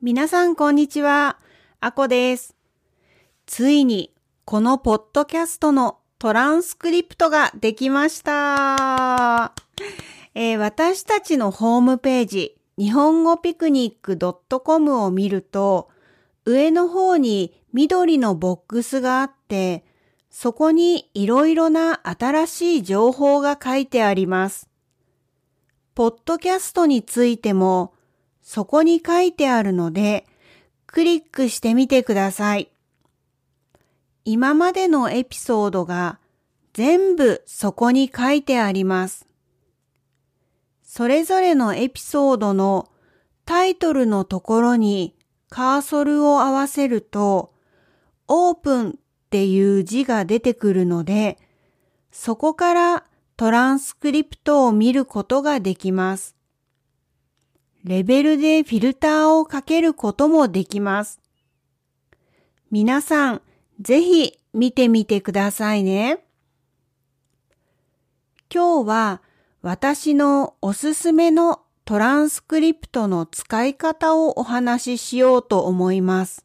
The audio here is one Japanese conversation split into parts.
皆さんこんにちは。あこです。ついにこのポッドキャストのトランスクリプトができました。えー私たちのホームページ、日本語ピクニック .com を見ると、上の方に緑のボックスがあって、そこにいろいろな新しい情報が書いてあります。ポッドキャストについても、そこに書いてあるので、クリックしてみてください。今までのエピソードが全部そこに書いてあります。それぞれのエピソードのタイトルのところにカーソルを合わせると、オープンっていう字が出てくるので、そこからトランスクリプトを見ることができます。レベルでフィルターをかけることもできます。皆さん、ぜひ見てみてくださいね。今日は私のおすすめのトランスクリプトの使い方をお話ししようと思います。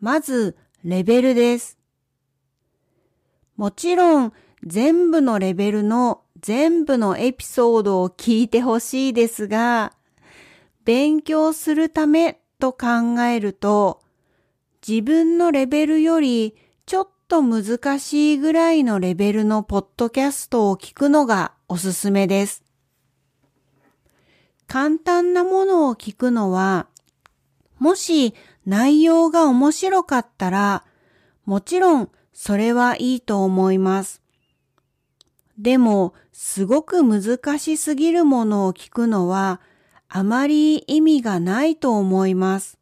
まず、レベルです。もちろん、全部のレベルの全部のエピソードを聞いてほしいですが、勉強するためと考えると、自分のレベルよりちょっと難しいぐらいのレベルのポッドキャストを聞くのがおすすめです。簡単なものを聞くのは、もし内容が面白かったら、もちろんそれはいいと思います。でも、すごく難しすぎるものを聞くのは、あまり意味がないと思います。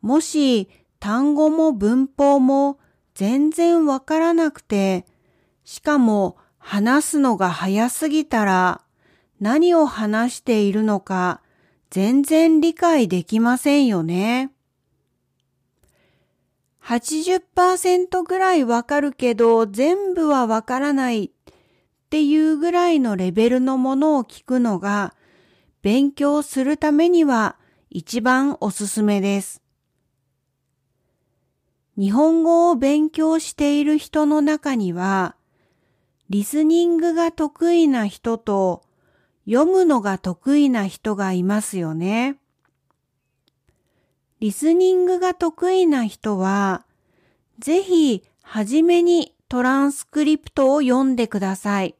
もし、単語も文法も全然わからなくて、しかも話すのが早すぎたら、何を話しているのか全然理解できませんよね。80%ぐらいわかるけど全部はわからないっていうぐらいのレベルのものを聞くのが勉強するためには一番おすすめです。日本語を勉強している人の中にはリスニングが得意な人と読むのが得意な人がいますよね。リスニングが得意な人は、ぜひはじめにトランスクリプトを読んでください。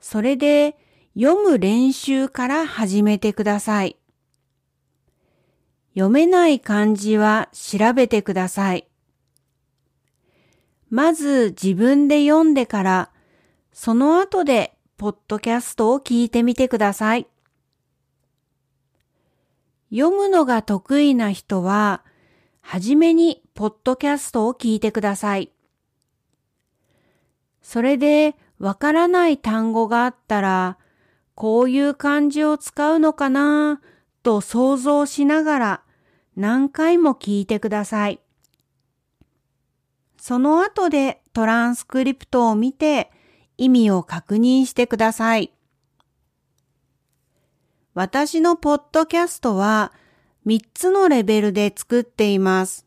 それで読む練習から始めてください。読めない漢字は調べてください。まず自分で読んでから、その後でポッドキャストを聞いてみてください。読むのが得意な人は、はじめにポッドキャストを聞いてください。それでわからない単語があったら、こういう漢字を使うのかなと想像しながら何回も聞いてください。その後でトランスクリプトを見て意味を確認してください。私のポッドキャストは3つのレベルで作っています。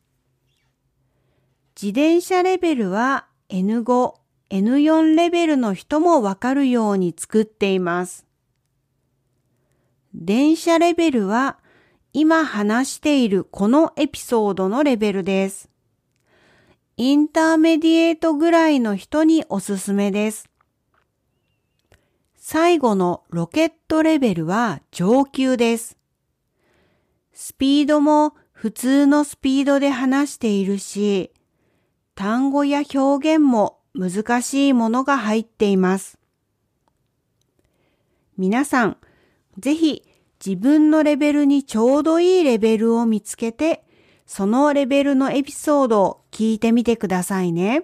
自転車レベルは N5、N4 レベルの人もわかるように作っています。電車レベルは今話しているこのエピソードのレベルです。インターメディエートぐらいの人におすすめです。最後のロケットレベルは上級です。スピードも普通のスピードで話しているし、単語や表現も難しいものが入っています。皆さん、ぜひ自分のレベルにちょうどいいレベルを見つけて、そのレベルのエピソードを聞いてみてくださいね。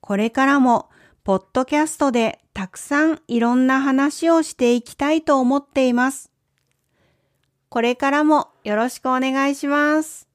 これからも、ポッドキャストでたくさんいろんな話をしていきたいと思っています。これからもよろしくお願いします。